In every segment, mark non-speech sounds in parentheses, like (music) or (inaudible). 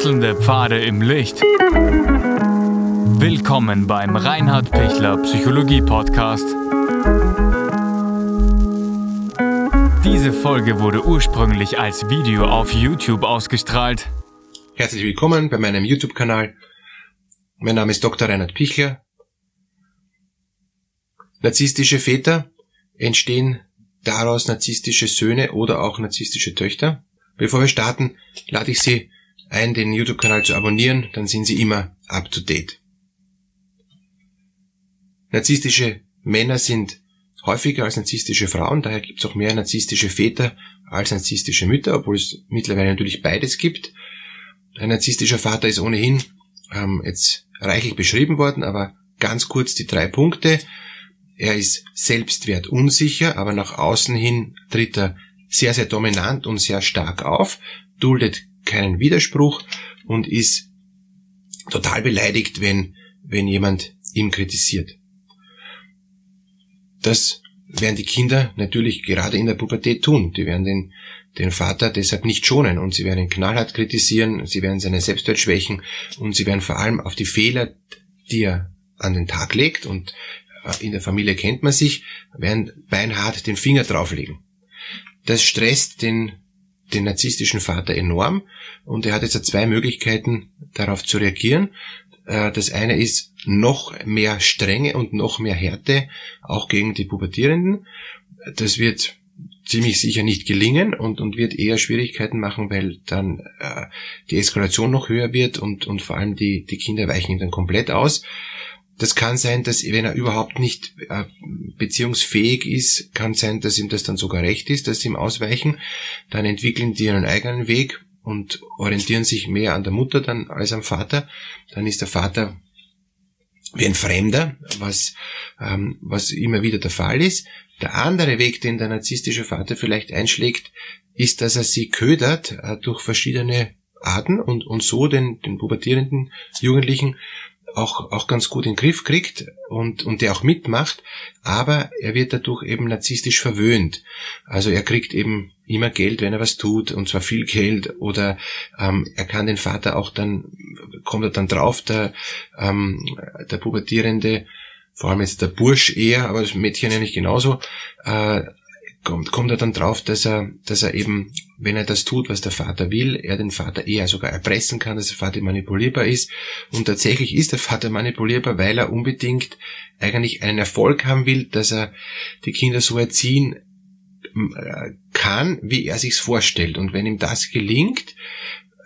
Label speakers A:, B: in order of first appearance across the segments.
A: Wechselnde Pfade im Licht. Willkommen beim Reinhard Pichler Psychologie Podcast. Diese Folge wurde ursprünglich als Video auf YouTube ausgestrahlt.
B: Herzlich willkommen bei meinem YouTube-Kanal. Mein Name ist Dr. Reinhard Pichler. Narzisstische Väter entstehen daraus narzisstische Söhne oder auch narzisstische Töchter. Bevor wir starten, lade ich Sie ein, den YouTube-Kanal zu abonnieren, dann sind Sie immer up to date. Narzisstische Männer sind häufiger als narzisstische Frauen, daher gibt es auch mehr narzisstische Väter als narzisstische Mütter, obwohl es mittlerweile natürlich beides gibt. Ein narzisstischer Vater ist ohnehin ähm, jetzt reichlich beschrieben worden, aber ganz kurz die drei Punkte. Er ist selbstwert unsicher, aber nach außen hin tritt er sehr, sehr dominant und sehr stark auf, duldet keinen Widerspruch und ist total beleidigt, wenn, wenn jemand ihn kritisiert. Das werden die Kinder natürlich gerade in der Pubertät tun. Die werden den, den Vater deshalb nicht schonen und sie werden ihn knallhart kritisieren, sie werden seine Selbstwert schwächen und sie werden vor allem auf die Fehler, die er an den Tag legt und äh, in der Familie kennt man sich, werden beinhart den Finger drauflegen. Das stresst den, den narzisstischen Vater enorm und er hat jetzt zwei Möglichkeiten darauf zu reagieren. Äh, das eine ist noch mehr Strenge und noch mehr Härte, auch gegen die Pubertierenden. Das wird ziemlich sicher nicht gelingen und, und wird eher Schwierigkeiten machen, weil dann äh, die Eskalation noch höher wird und, und vor allem die, die Kinder weichen ihm dann komplett aus. Das kann sein, dass wenn er überhaupt nicht äh, beziehungsfähig ist, kann sein, dass ihm das dann sogar recht ist, dass sie ihm ausweichen. Dann entwickeln die einen eigenen Weg und orientieren sich mehr an der Mutter dann als am Vater. Dann ist der Vater wie ein Fremder, was, ähm, was immer wieder der Fall ist. Der andere Weg, den der narzisstische Vater vielleicht einschlägt, ist, dass er sie ködert äh, durch verschiedene Arten und, und so den, den pubertierenden Jugendlichen auch, auch ganz gut in den Griff kriegt und, und der auch mitmacht, aber er wird dadurch eben narzisstisch verwöhnt. Also er kriegt eben immer Geld, wenn er was tut, und zwar viel Geld, oder ähm, er kann den Vater auch dann, kommt er dann drauf, der, ähm, der Pubertierende, vor allem jetzt der Bursch eher, aber das Mädchen ja nicht genauso, äh, kommt, kommt er dann drauf, dass er, dass er eben, wenn er das tut, was der Vater will, er den Vater eher sogar erpressen kann, dass der Vater manipulierbar ist. Und tatsächlich ist der Vater manipulierbar, weil er unbedingt eigentlich einen Erfolg haben will, dass er die Kinder so erziehen äh, kann, wie er sich's vorstellt. Und wenn ihm das gelingt,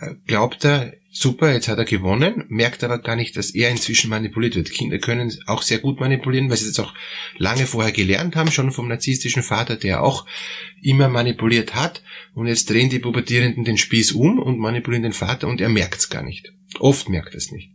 B: äh, glaubt er, super, jetzt hat er gewonnen, merkt aber gar nicht, dass er inzwischen manipuliert wird. Kinder können auch sehr gut manipulieren, weil sie das auch lange vorher gelernt haben, schon vom narzisstischen Vater, der auch immer manipuliert hat. Und jetzt drehen die Pubertierenden den Spieß um und manipulieren den Vater und er merkt es gar nicht. Oft merkt er es nicht.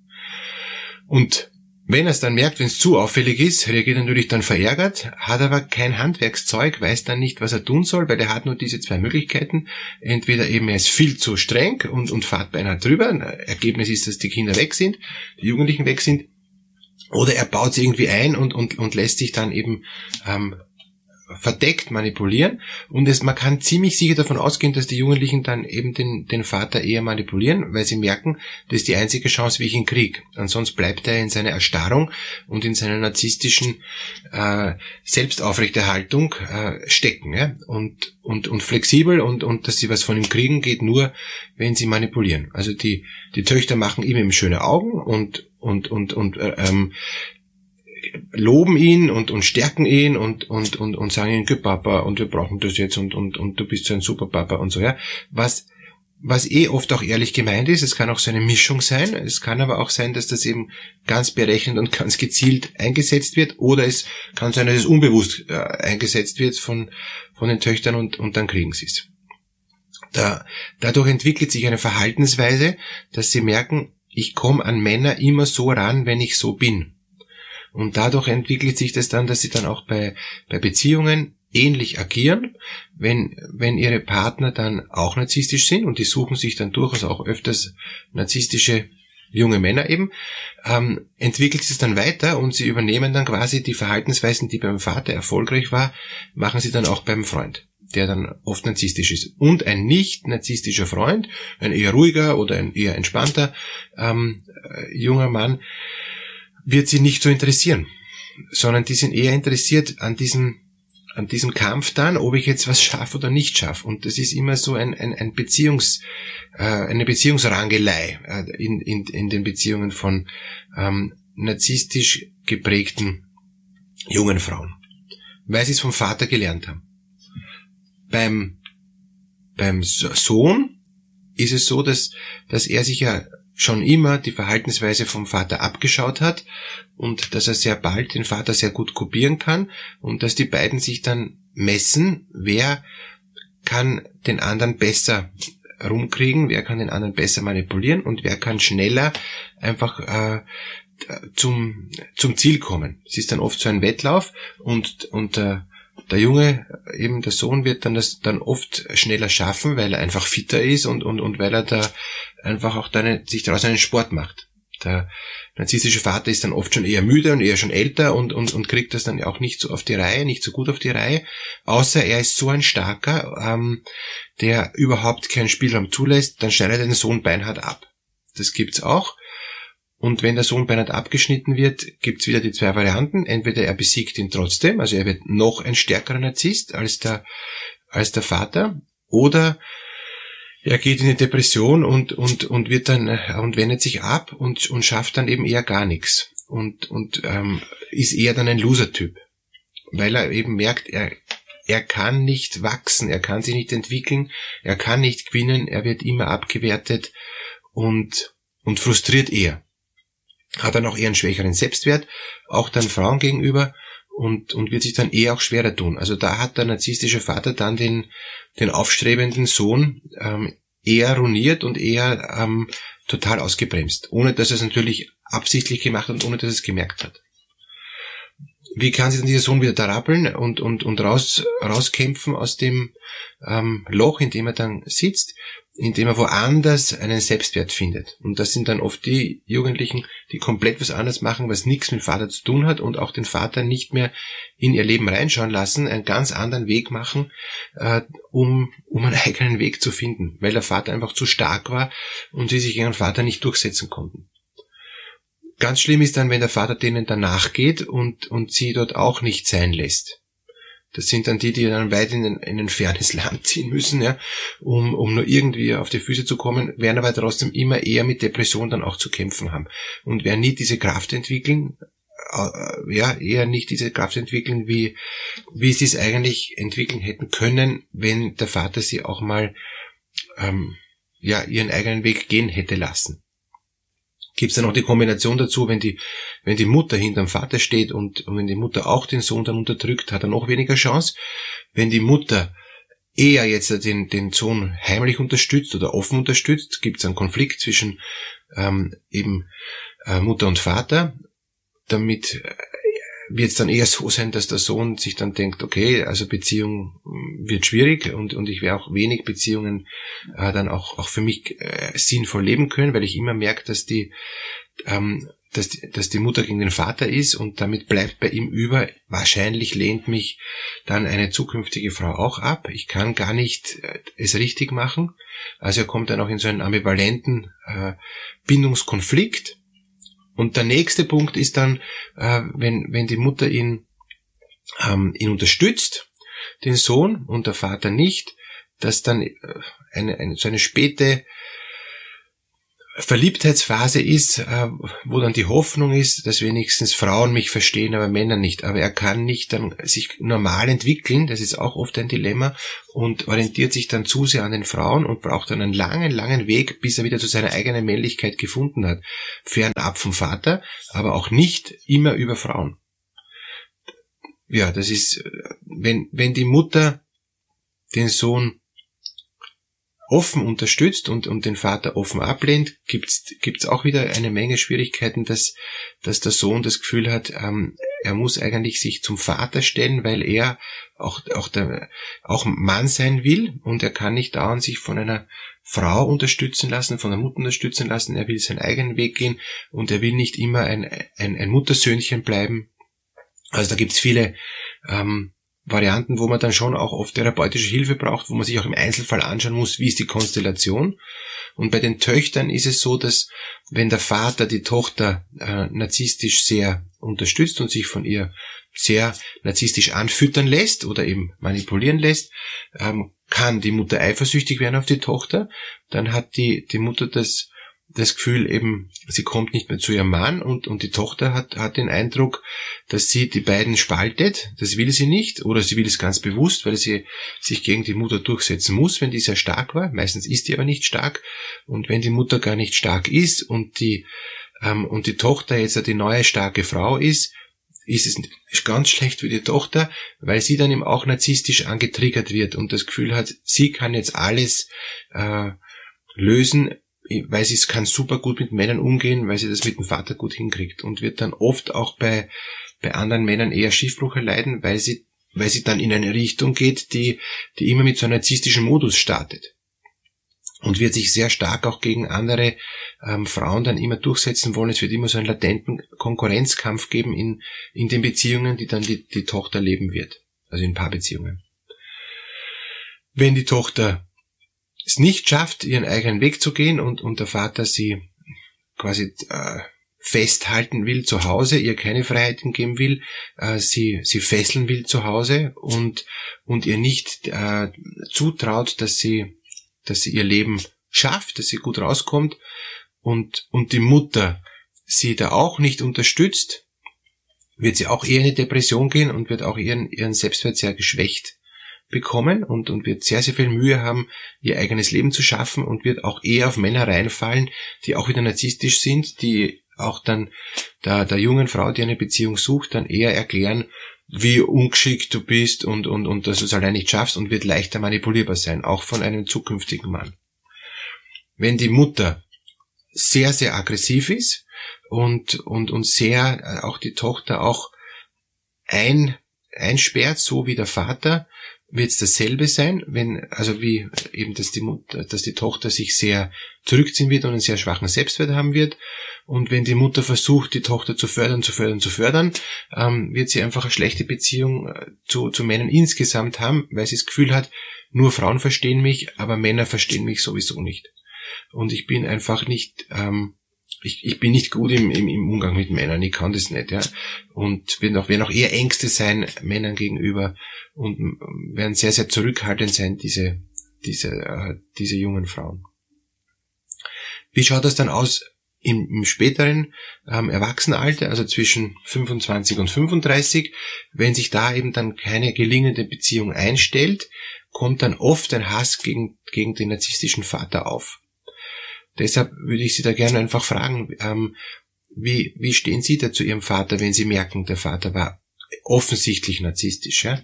B: Und wenn er es dann merkt, wenn es zu auffällig ist, reagiert er natürlich dann verärgert, hat aber kein Handwerkszeug, weiß dann nicht, was er tun soll, weil er hat nur diese zwei Möglichkeiten. Entweder eben er ist viel zu streng und, und fahrt beinahe drüber. Ergebnis ist, dass die Kinder weg sind, die Jugendlichen weg sind. Oder er baut sie irgendwie ein und, und, und lässt sich dann eben ähm, verdeckt manipulieren und es, man kann ziemlich sicher davon ausgehen, dass die Jugendlichen dann eben den, den Vater eher manipulieren, weil sie merken, das ist die einzige Chance, wie ich ihn krieg. Ansonsten bleibt er in seiner Erstarrung und in seiner narzisstischen äh, Selbstaufrechterhaltung äh, stecken ja? und, und, und flexibel und, und dass sie was von ihm kriegen, geht nur, wenn sie manipulieren. Also die, die Töchter machen ihm eben schöne Augen und und und und äh, ähm, loben ihn und, und stärken ihn und, und, und, und sagen ihm, Papa, und wir brauchen das jetzt und, und, und du bist so ein super Papa und so, ja. Was, was eh oft auch ehrlich gemeint ist, es kann auch so eine Mischung sein, es kann aber auch sein, dass das eben ganz berechnet und ganz gezielt eingesetzt wird, oder es kann sein, dass es unbewusst äh, eingesetzt wird von, von den Töchtern und, und dann kriegen sie es. Da, dadurch entwickelt sich eine Verhaltensweise, dass sie merken, ich komme an Männer immer so ran, wenn ich so bin. Und dadurch entwickelt sich das dann, dass sie dann auch bei, bei Beziehungen ähnlich agieren, wenn, wenn ihre Partner dann auch narzisstisch sind und die suchen sich dann durchaus auch öfters narzisstische junge Männer eben, ähm, entwickelt sich es dann weiter und sie übernehmen dann quasi die Verhaltensweisen, die beim Vater erfolgreich war, machen sie dann auch beim Freund. der dann oft narzisstisch ist. Und ein nicht narzisstischer Freund, ein eher ruhiger oder ein eher entspannter ähm, äh, junger Mann, wird sie nicht so interessieren, sondern die sind eher interessiert an diesem an diesem Kampf dann, ob ich jetzt was schaffe oder nicht schaffe. Und das ist immer so ein, ein, ein Beziehungs, äh, eine Beziehungsrangelei äh, in, in, in den Beziehungen von ähm, narzisstisch geprägten jungen Frauen, weil sie es vom Vater gelernt haben. Beim, beim Sohn ist es so, dass, dass er sich ja schon immer die Verhaltensweise vom Vater abgeschaut hat und dass er sehr bald den Vater sehr gut kopieren kann und dass die beiden sich dann messen, wer kann den anderen besser rumkriegen, wer kann den anderen besser manipulieren und wer kann schneller einfach äh, zum, zum Ziel kommen. Es ist dann oft so ein Wettlauf und, und der, der Junge, eben der Sohn, wird dann das dann oft schneller schaffen, weil er einfach fitter ist und, und, und weil er da einfach auch dann sich daraus einen Sport macht. Der narzisstische Vater ist dann oft schon eher müde und eher schon älter und, und, und kriegt das dann auch nicht so auf die Reihe, nicht so gut auf die Reihe, außer er ist so ein starker, ähm, der überhaupt keinen Spielraum zulässt, dann schneidet er den Sohn beinhart ab. Das gibt's auch. Und wenn der Sohn Bernhard abgeschnitten wird, gibt's wieder die zwei Varianten. Entweder er besiegt ihn trotzdem, also er wird noch ein stärkerer Narzisst als der, als der Vater, oder er geht in die Depression und, und, und wird dann und wendet sich ab und, und schafft dann eben eher gar nichts und, und ähm, ist eher dann ein Loser-Typ, weil er eben merkt, er, er kann nicht wachsen, er kann sich nicht entwickeln, er kann nicht gewinnen, er wird immer abgewertet und, und frustriert eher hat dann auch eher einen schwächeren Selbstwert, auch dann Frauen gegenüber und, und wird sich dann eher auch schwerer tun. Also da hat der narzisstische Vater dann den, den aufstrebenden Sohn ähm, eher ruiniert und eher ähm, total ausgebremst, ohne dass er es natürlich absichtlich gemacht hat und ohne dass er es gemerkt hat. Wie kann sich dann dieser Sohn wieder da rappeln und, und, und raus, rauskämpfen aus dem ähm, Loch, in dem er dann sitzt? Indem er woanders einen Selbstwert findet. Und das sind dann oft die Jugendlichen, die komplett was anderes machen, was nichts mit Vater zu tun hat und auch den Vater nicht mehr in ihr Leben reinschauen lassen, einen ganz anderen Weg machen, äh, um, um einen (laughs) eigenen Weg zu finden, weil der Vater einfach zu stark war und sie sich ihren Vater nicht durchsetzen konnten. Ganz schlimm ist dann, wenn der Vater denen danach geht und, und sie dort auch nicht sein lässt. Das sind dann die, die dann weit in, in ein fernes Land ziehen müssen, ja, um, um nur irgendwie auf die Füße zu kommen, werden aber trotzdem immer eher mit Depression dann auch zu kämpfen haben. Und werden nie diese Kraft entwickeln, äh, ja, eher nicht diese Kraft entwickeln, wie, wie sie es eigentlich entwickeln hätten können, wenn der Vater sie auch mal, ähm, ja, ihren eigenen Weg gehen hätte lassen gibt es dann noch die Kombination dazu, wenn die, wenn die Mutter hinterm Vater steht und, und wenn die Mutter auch den Sohn dann unterdrückt, hat er noch weniger Chance. Wenn die Mutter eher jetzt den, den Sohn heimlich unterstützt oder offen unterstützt, gibt es einen Konflikt zwischen ähm, eben äh, Mutter und Vater, damit äh, wird es dann eher so sein, dass der Sohn sich dann denkt, okay, also Beziehung hm, wird schwierig und, und ich werde auch wenig Beziehungen äh, dann auch, auch für mich äh, sinnvoll leben können, weil ich immer merke, dass die, ähm, dass, dass die Mutter gegen den Vater ist und damit bleibt bei ihm über, wahrscheinlich lehnt mich dann eine zukünftige Frau auch ab. Ich kann gar nicht äh, es richtig machen. Also er kommt dann auch in so einen ambivalenten äh, Bindungskonflikt und der nächste Punkt ist dann, äh, wenn, wenn die Mutter ihn, ähm, ihn unterstützt, den Sohn und der Vater nicht, dass dann äh, eine, eine, so eine späte Verliebtheitsphase ist, äh, wo dann die Hoffnung ist, dass wenigstens Frauen mich verstehen, aber Männer nicht. Aber er kann nicht dann sich normal entwickeln, das ist auch oft ein Dilemma, und orientiert sich dann zu sehr an den Frauen und braucht dann einen langen, langen Weg, bis er wieder zu seiner eigenen Männlichkeit gefunden hat. Fernab vom Vater, aber auch nicht immer über Frauen. Ja, das ist, wenn, wenn die Mutter den Sohn offen unterstützt und, und den Vater offen ablehnt, gibt's gibt's auch wieder eine Menge Schwierigkeiten, dass, dass der Sohn das Gefühl hat, ähm, er muss eigentlich sich zum Vater stellen, weil er auch, auch, der, auch Mann sein will und er kann nicht dauernd sich von einer Frau unterstützen lassen, von der Mutter unterstützen lassen, er will seinen eigenen Weg gehen und er will nicht immer ein, ein, ein Muttersöhnchen bleiben. Also da gibt's viele ähm, Varianten, wo man dann schon auch oft therapeutische Hilfe braucht, wo man sich auch im Einzelfall anschauen muss, wie ist die Konstellation. Und bei den Töchtern ist es so, dass wenn der Vater die Tochter äh, narzisstisch sehr unterstützt und sich von ihr sehr narzisstisch anfüttern lässt oder eben manipulieren lässt, ähm, kann die Mutter eifersüchtig werden auf die Tochter. Dann hat die, die Mutter das das Gefühl eben, sie kommt nicht mehr zu ihrem Mann und, und die Tochter hat, hat den Eindruck, dass sie die beiden spaltet. Das will sie nicht oder sie will es ganz bewusst, weil sie sich gegen die Mutter durchsetzen muss, wenn die sehr stark war. Meistens ist die aber nicht stark. Und wenn die Mutter gar nicht stark ist und die, ähm, und die Tochter jetzt die neue starke Frau ist, ist es ganz schlecht für die Tochter, weil sie dann eben auch narzisstisch angetriggert wird und das Gefühl hat, sie kann jetzt alles äh, lösen, weil sie es kann super gut mit Männern umgehen, weil sie das mit dem Vater gut hinkriegt und wird dann oft auch bei, bei anderen Männern eher Schiffbruch erleiden, weil sie, weil sie dann in eine Richtung geht, die, die immer mit so einem narzisstischen Modus startet. Und wird sich sehr stark auch gegen andere ähm, Frauen dann immer durchsetzen wollen. Es wird immer so einen latenten Konkurrenzkampf geben in, in den Beziehungen, die dann die, die Tochter leben wird. Also in Paarbeziehungen. Wenn die Tochter es nicht schafft, ihren eigenen Weg zu gehen und, und der Vater sie quasi äh, festhalten will zu Hause, ihr keine Freiheiten geben will, äh, sie, sie fesseln will zu Hause und, und ihr nicht äh, zutraut, dass sie, dass sie ihr Leben schafft, dass sie gut rauskommt und, und die Mutter sie da auch nicht unterstützt, wird sie auch eher in eine Depression gehen und wird auch ihren, ihren Selbstwert sehr geschwächt bekommen und, und wird sehr, sehr viel Mühe haben, ihr eigenes Leben zu schaffen und wird auch eher auf Männer reinfallen, die auch wieder narzisstisch sind, die auch dann der, der jungen Frau, die eine Beziehung sucht, dann eher erklären, wie ungeschickt du bist und, und, und dass du es allein nicht schaffst und wird leichter manipulierbar sein, auch von einem zukünftigen Mann. Wenn die Mutter sehr, sehr aggressiv ist und, und, und sehr, äh, auch die Tochter auch ein, einsperrt, so wie der Vater, wird es dasselbe sein, wenn, also wie eben, dass die Mutter, dass die Tochter sich sehr zurückziehen wird und einen sehr schwachen Selbstwert haben wird. Und wenn die Mutter versucht, die Tochter zu fördern, zu fördern, zu fördern, ähm, wird sie einfach eine schlechte Beziehung äh, zu, zu Männern insgesamt haben, weil sie das Gefühl hat, nur Frauen verstehen mich, aber Männer verstehen mich sowieso nicht. Und ich bin einfach nicht, ähm, ich, ich bin nicht gut im, im, im Umgang mit Männern, ich kann das nicht, ja. Und werden auch, werden auch eher Ängste sein Männern gegenüber und werden sehr, sehr zurückhaltend sein, diese, diese, äh, diese jungen Frauen. Wie schaut das dann aus im, im späteren ähm, Erwachsenenalter, also zwischen 25 und 35? Wenn sich da eben dann keine gelingende Beziehung einstellt, kommt dann oft ein Hass gegen, gegen den narzisstischen Vater auf. Deshalb würde ich Sie da gerne einfach fragen, ähm, wie, wie stehen Sie da zu Ihrem Vater, wenn Sie merken, der Vater war offensichtlich narzisstisch? Ja?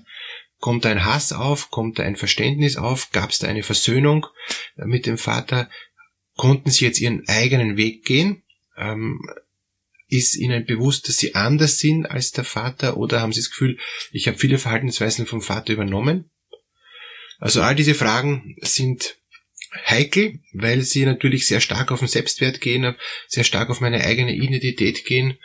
B: Kommt da ein Hass auf? Kommt da ein Verständnis auf? Gab es da eine Versöhnung äh, mit dem Vater? Konnten Sie jetzt Ihren eigenen Weg gehen? Ähm, ist Ihnen bewusst, dass Sie anders sind als der Vater oder haben Sie das Gefühl, ich habe viele Verhaltensweisen vom Vater übernommen? Also all diese Fragen sind heikel, weil sie natürlich sehr stark auf den Selbstwert gehen, sehr stark auf meine eigene Identität gehen.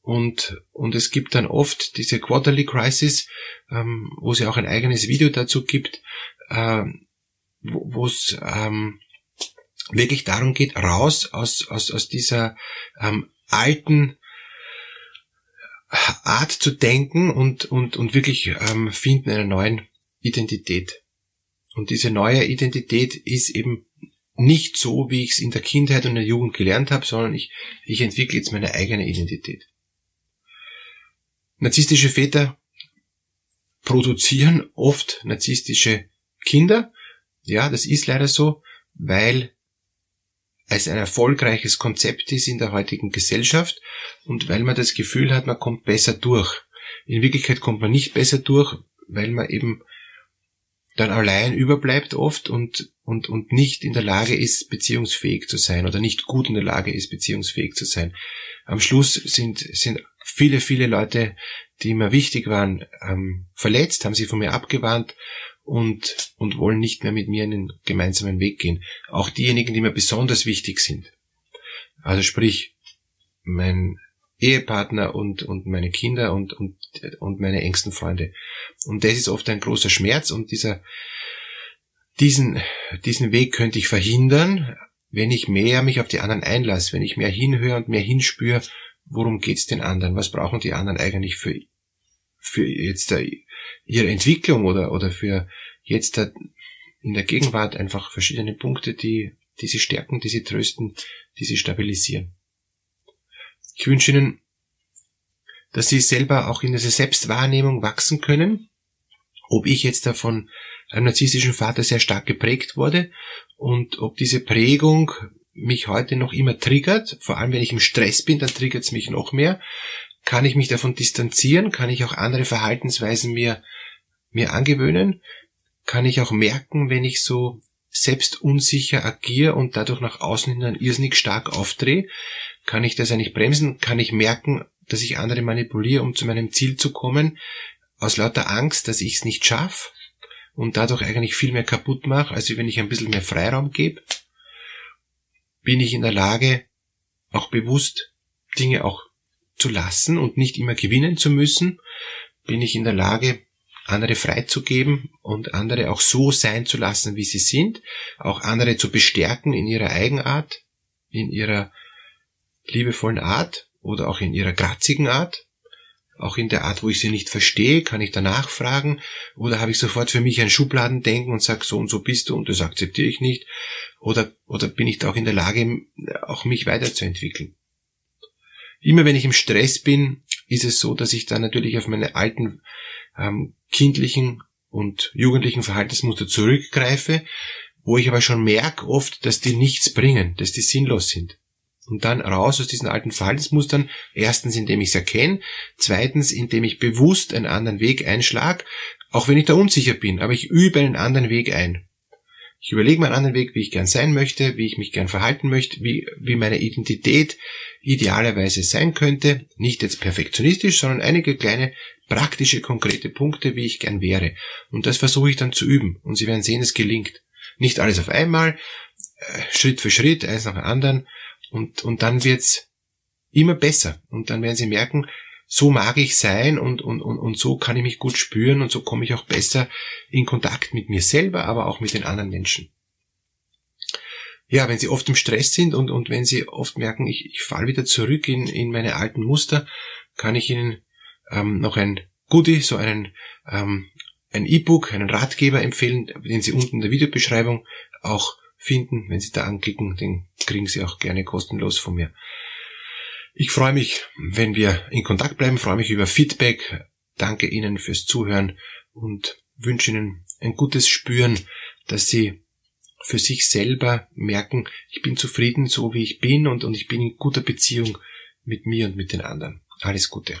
B: Und, und es gibt dann oft diese Quarterly Crisis, ähm, wo es ja auch ein eigenes Video dazu gibt, äh, wo es ähm, wirklich darum geht, raus aus, aus, aus dieser ähm, alten Art zu denken und, und, und wirklich ähm, finden einer neuen Identität. Und diese neue Identität ist eben nicht so, wie ich es in der Kindheit und der Jugend gelernt habe, sondern ich, ich entwickle jetzt meine eigene Identität. Narzisstische Väter produzieren oft narzisstische Kinder. Ja, das ist leider so, weil es ein erfolgreiches Konzept ist in der heutigen Gesellschaft und weil man das Gefühl hat, man kommt besser durch. In Wirklichkeit kommt man nicht besser durch, weil man eben dann allein überbleibt oft und, und, und nicht in der Lage ist, beziehungsfähig zu sein oder nicht gut in der Lage ist, beziehungsfähig zu sein. Am Schluss sind, sind viele, viele Leute, die mir wichtig waren, ähm, verletzt, haben sie von mir abgewandt und, und wollen nicht mehr mit mir in den gemeinsamen Weg gehen. Auch diejenigen, die mir besonders wichtig sind. Also sprich, mein, Ehepartner und, und meine Kinder und, und, und meine engsten Freunde. Und das ist oft ein großer Schmerz und dieser, diesen, diesen Weg könnte ich verhindern, wenn ich mehr mich auf die anderen einlasse, wenn ich mehr hinhöre und mehr hinspüre, worum geht's den anderen, was brauchen die anderen eigentlich für, für jetzt ihre Entwicklung oder, oder für jetzt in der Gegenwart einfach verschiedene Punkte, die, die sie stärken, die sie trösten, die sie stabilisieren. Ich wünsche Ihnen, dass Sie selber auch in dieser Selbstwahrnehmung wachsen können. Ob ich jetzt davon einem narzisstischen Vater sehr stark geprägt wurde und ob diese Prägung mich heute noch immer triggert, vor allem wenn ich im Stress bin, dann triggert es mich noch mehr. Kann ich mich davon distanzieren? Kann ich auch andere Verhaltensweisen mir, mir angewöhnen? Kann ich auch merken, wenn ich so selbst unsicher agiere und dadurch nach außen hin dann irrsinnig stark aufdrehe? Kann ich das eigentlich bremsen? Kann ich merken, dass ich andere manipuliere, um zu meinem Ziel zu kommen, aus lauter Angst, dass ich es nicht schaffe und dadurch eigentlich viel mehr kaputt mache, als wenn ich ein bisschen mehr Freiraum gebe? Bin ich in der Lage, auch bewusst Dinge auch zu lassen und nicht immer gewinnen zu müssen? Bin ich in der Lage, andere freizugeben und andere auch so sein zu lassen, wie sie sind, auch andere zu bestärken in ihrer Eigenart, in ihrer liebevollen Art oder auch in ihrer gratzigen Art, auch in der Art, wo ich sie nicht verstehe, kann ich danach fragen oder habe ich sofort für mich ein Schubladendenken und sage, so und so bist du und das akzeptiere ich nicht oder, oder bin ich da auch in der Lage, auch mich weiterzuentwickeln. Immer wenn ich im Stress bin, ist es so, dass ich dann natürlich auf meine alten ähm, kindlichen und jugendlichen Verhaltensmuster zurückgreife, wo ich aber schon merke oft, dass die nichts bringen, dass die sinnlos sind. Und dann raus aus diesen alten Verhaltensmustern, erstens indem ich es erkenne, zweitens indem ich bewusst einen anderen Weg einschlag, auch wenn ich da unsicher bin, aber ich übe einen anderen Weg ein. Ich überlege mir einen anderen Weg, wie ich gern sein möchte, wie ich mich gern verhalten möchte, wie, wie meine Identität idealerweise sein könnte. Nicht jetzt perfektionistisch, sondern einige kleine praktische, konkrete Punkte, wie ich gern wäre. Und das versuche ich dann zu üben. Und Sie werden sehen, es gelingt. Nicht alles auf einmal, äh, Schritt für Schritt, eins nach dem anderen. Und, und dann wird's immer besser. Und dann werden Sie merken, so mag ich sein und, und, und, und so kann ich mich gut spüren und so komme ich auch besser in Kontakt mit mir selber, aber auch mit den anderen Menschen. Ja, wenn Sie oft im Stress sind und, und wenn Sie oft merken, ich, ich falle wieder zurück in, in meine alten Muster, kann ich Ihnen ähm, noch ein Goodie, so einen ähm, ein E-Book, einen Ratgeber empfehlen, den Sie unten in der Videobeschreibung auch finden. Wenn Sie da anklicken, den kriegen Sie auch gerne kostenlos von mir. Ich freue mich, wenn wir in Kontakt bleiben, freue mich über Feedback. Danke Ihnen fürs Zuhören und wünsche Ihnen ein gutes Spüren, dass Sie für sich selber merken, ich bin zufrieden so wie ich bin und, und ich bin in guter Beziehung mit mir und mit den anderen. Alles Gute.